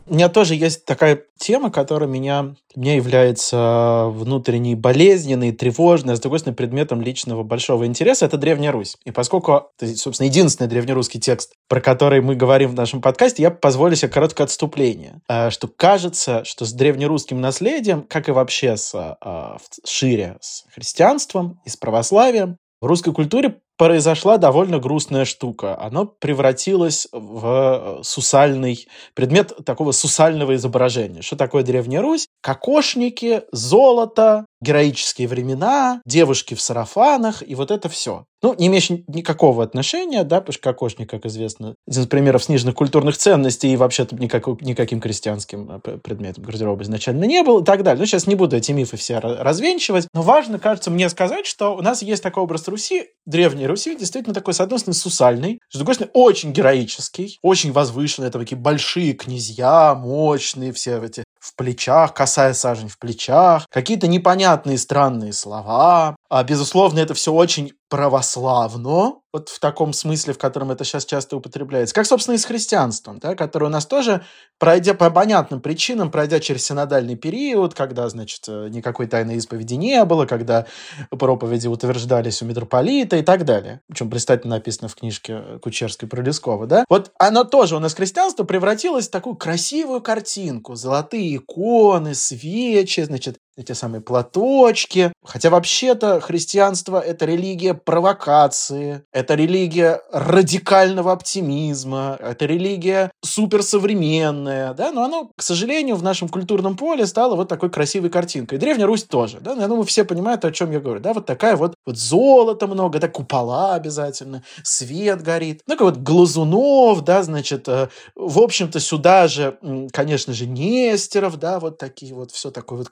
У меня тоже есть такая тема, которая меня, меня является внутренней болезненной, тревожной, а с другой стороны, предметом личного большого интереса. Это Древняя Русь. И поскольку это, собственно, единственный древнерусский текст, про который мы говорим в нашем подкасте, я позволю себе короткое отступление. А, что кажется, что с древнерусским наследием, как и вообще с, а, шире с христианством и с православием, в русской культуре произошла довольно грустная штука. Оно превратилось в э, сусальный предмет такого сусального изображения. Что такое Древняя Русь? Кокошники, золото, героические времена, девушки в сарафанах и вот это все. Ну, не имеющий никакого отношения, да, потому что кокошник, как известно, один из примеров сниженных культурных ценностей и вообще-то никак, никаким крестьянским э, предметом гардероба изначально не был и так далее. Ну, сейчас не буду эти мифы все развенчивать, но важно, кажется, мне сказать, что у нас есть такой образ Руси, древней Руси, действительно такой, с одной стороны, сусальный, с другой стороны, очень героический, очень возвышенный, это такие большие князья, мощные, все эти в плечах, касая сажень в плечах, какие-то непонятные странные слова. А, безусловно, это все очень православно, вот в таком смысле, в котором это сейчас часто употребляется, как, собственно, и с христианством, да, которое у нас тоже, пройдя по понятным причинам, пройдя через синодальный период, когда, значит, э, никакой тайной исповеди не было, когда проповеди утверждались у митрополита и так далее, причем блистательно написано в книжке Кучерской про Лескова, да, вот оно тоже у нас христианство превратилось в такую красивую картинку, золотые иконы, свечи, значит, эти самые платочки. Хотя вообще-то христианство – это религия провокации, это религия радикального оптимизма, это религия суперсовременная, да, но оно, к сожалению, в нашем культурном поле стало вот такой красивой картинкой. Древняя Русь тоже, да, я думаю, все понимают, о чем я говорю, да, вот такая вот, вот золото много, да, купола обязательно, свет горит, ну, вот глазунов, да, значит, э, в общем-то, сюда же, конечно же, Нестеров, да, вот такие вот, все такое вот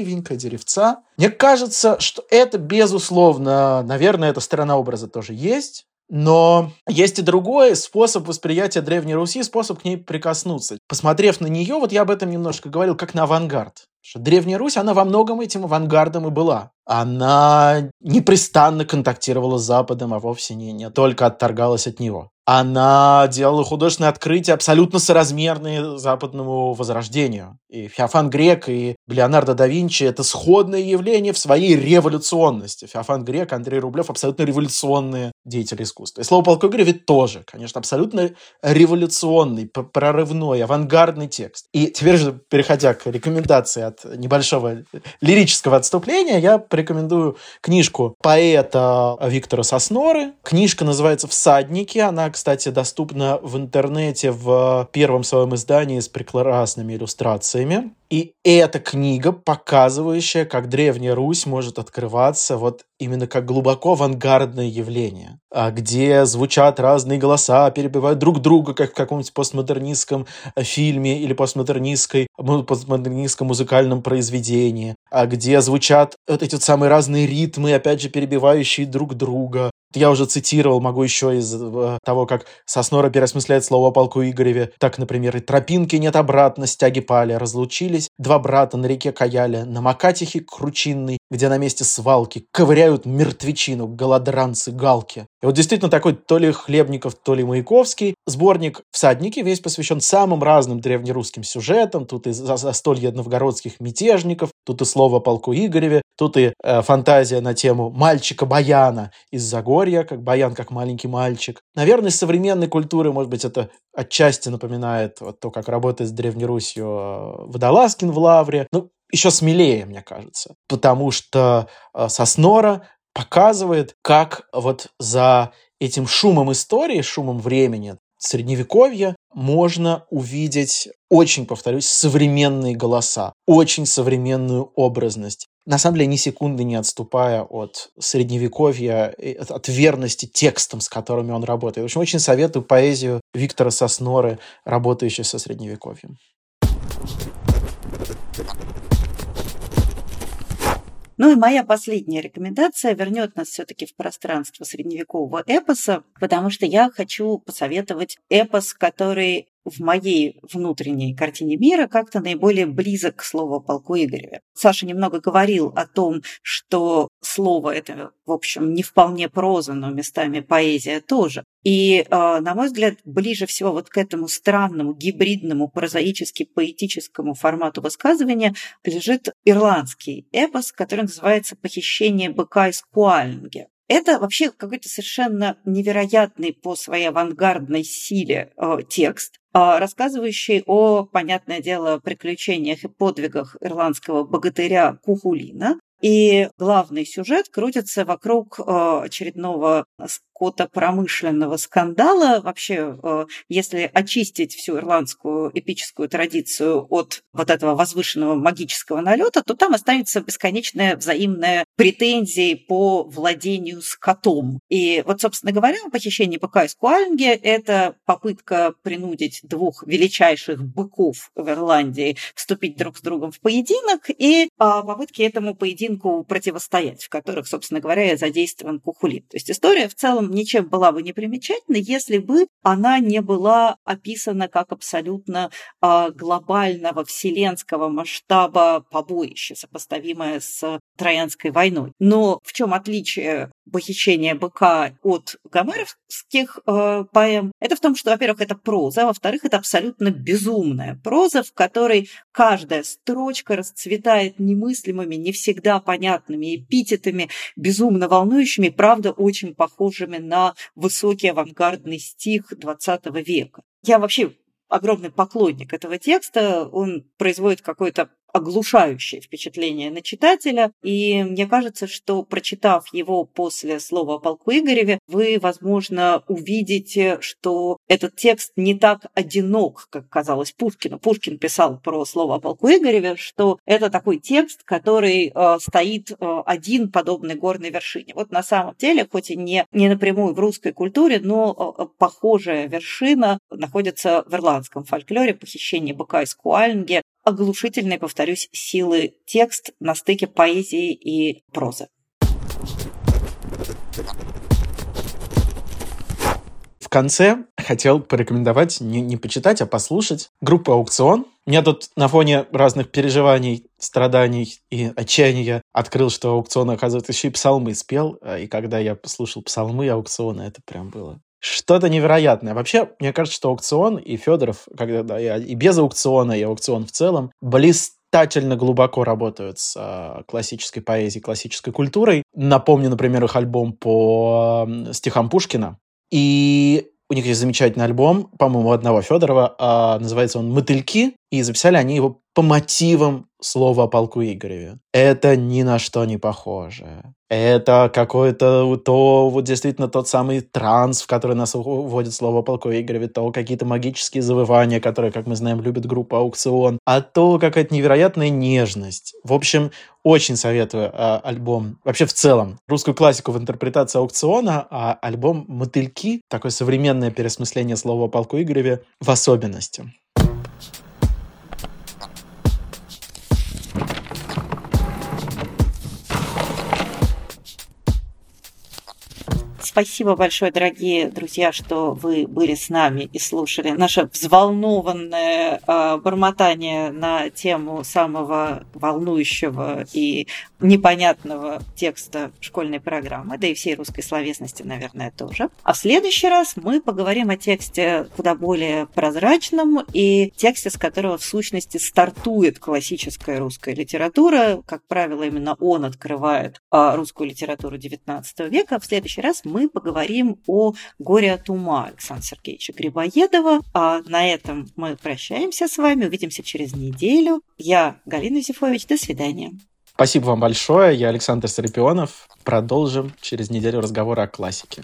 красивенькое, деревца. Мне кажется, что это, безусловно, наверное, эта сторона образа тоже есть, но есть и другой способ восприятия Древней Руси, способ к ней прикоснуться. Посмотрев на нее, вот я об этом немножко говорил, как на авангард. Что Древняя Русь, она во многом этим авангардом и была. Она непрестанно контактировала с Западом, а вовсе не, не только отторгалась от него. Она делала художественные открытия абсолютно соразмерные западному возрождению. И Феофан Грек, и Леонардо да Винчи — это сходное явление в своей революционности. Феофан Грек, Андрей Рублев — абсолютно революционные деятели искусства. И слово полку ведь тоже, конечно, абсолютно революционный, прорывной, авангардный текст. И теперь же, переходя к рекомендации от небольшого лирического отступления, я порекомендую книжку поэта Виктора Сосноры. Книжка называется «Всадники». Она, кстати, доступна в интернете в первом своем издании с прекрасными иллюстрациями. И эта книга, показывающая, как Древняя Русь может открываться вот именно как глубоко авангардное явление, а где звучат разные голоса, перебивают друг друга, как в каком-нибудь постмодернистском э, фильме или постмодернистской, постмодернистском музыкальном произведении, а где звучат вот эти вот самые разные ритмы, опять же, перебивающие друг друга, я уже цитировал, могу еще из э, того, как Соснора переосмысляет слово о полку Игореве. Так, например, и тропинки нет обратно, стяги пали, разлучились. Два брата на реке Каяле, на Макатихе Кручинный, где на месте свалки ковыряют мертвечину голодранцы галки. И вот действительно такой то ли Хлебников, то ли Маяковский. Сборник «Всадники» весь посвящен самым разным древнерусским сюжетам. Тут и застолье новгородских мятежников, тут и слово о полку Игореве, тут и э, фантазия на тему мальчика-баяна из Загорья, как баян, как маленький мальчик. Наверное, из современной культуры, может быть, это отчасти напоминает вот то, как работает с Древней Русью э, Водолазкин в Лавре. Ну, еще смелее, мне кажется, потому что э, Соснора показывает, как вот за этим шумом истории, шумом времени, средневековья можно увидетать очень, повторюсь, современные голоса, очень современную образность. На самом деле, ни секунды не отступая от средневековья, от верности текстам, с которыми он работает. В общем, очень советую поэзию Виктора Сосноры, работающей со средневековьем. Ну и моя последняя рекомендация вернет нас все-таки в пространство средневекового эпоса, потому что я хочу посоветовать эпос, который в моей внутренней картине мира как-то наиболее близок к слову полку Игореве. Саша немного говорил о том, что слово это, в общем, не вполне проза, но местами поэзия тоже. И, а, на мой взгляд, ближе всего вот к этому странному, гибридному, прозаически-поэтическому формату высказывания лежит ирландский эпос, который называется «Похищение быка из Куальнге». Это вообще какой-то совершенно невероятный по своей авангардной силе э, текст, э, рассказывающий о, понятное дело, приключениях и подвигах ирландского богатыря Кухулина. И главный сюжет крутится вокруг э, очередного какого-то промышленного скандала. Вообще, э, если очистить всю ирландскую эпическую традицию от вот этого возвышенного магического налета, то там останется бесконечная взаимная претензии по владению скотом. И вот, собственно говоря, похищение быка из Куальнге – это попытка принудить двух величайших быков в Ирландии вступить друг с другом в поединок и а, попытки этому поединку противостоять, в которых, собственно говоря, задействован Кухулин. То есть история в целом ничем была бы не примечательна, если бы она не была описана как абсолютно э, глобального вселенского масштаба побоища, сопоставимое с Троянской войной. Но в чем отличие похищения быка от гомеровских э, поэм? Это в том, что, во-первых, это проза, а во-вторых, это абсолютно безумная проза, в которой каждая строчка расцветает немыслимыми, не всегда понятными эпитетами, безумно волнующими, правда, очень похожими на высокий авангардный стих XX века. Я вообще огромный поклонник этого текста. Он производит какое-то оглушающее впечатление на читателя. И мне кажется, что прочитав его после слова о полку Игореве, вы, возможно, увидите, что этот текст не так одинок, как казалось Пушкину. Пушкин писал про слово о полку Игореве, что это такой текст, который э, стоит э, один подобный горной вершине. Вот на самом деле, хоть и не, не напрямую в русской культуре, но э, похожая вершина находится в ирландском фольклоре «Похищение быка из Куальнги», оглушительной, повторюсь, силы текст на стыке поэзии и прозы. В конце хотел порекомендовать не, не почитать, а послушать группу «Аукцион». Меня тут на фоне разных переживаний, страданий и отчаяния открыл, что аукцион, оказывается, еще и псалмы спел. И когда я послушал псалмы аукциона, это прям было что-то невероятное. Вообще, мне кажется, что аукцион и Федоров, когда, да, и без аукциона, и аукцион в целом, блистательно глубоко работают с э, классической поэзией, классической культурой. Напомню, например, их альбом по э, стихам Пушкина. И у них есть замечательный альбом, по-моему, одного Федорова, а, называется он «Мотыльки», и записали они его по мотивам слова о полку Игореве. Это ни на что не похоже. Это какой-то то вот действительно тот самый транс, в который нас вводит слово о полку Игореве, то какие-то магические завывания, которые, как мы знаем, любит группа «Аукцион», а то какая-то невероятная нежность. В общем, очень советую а, альбом, вообще в целом, русскую классику в интерпретации аукциона, а альбом «Мотыльки», такое современное пересмысление слова о полку Игореве в особенности. Спасибо большое, дорогие друзья, что вы были с нами и слушали наше взволнованное э, бормотание на тему самого волнующего и непонятного текста школьной программы, да и всей русской словесности, наверное, тоже. А в следующий раз мы поговорим о тексте куда более прозрачном и тексте, с которого в сущности стартует классическая русская литература. Как правило, именно он открывает э, русскую литературу XIX века. В следующий раз мы мы поговорим о «Горе от ума» Александра Сергеевича Грибоедова. А на этом мы прощаемся с вами. Увидимся через неделю. Я Галина Юзефович. До свидания. Спасибо вам большое. Я Александр Сарапионов. Продолжим через неделю разговора о классике.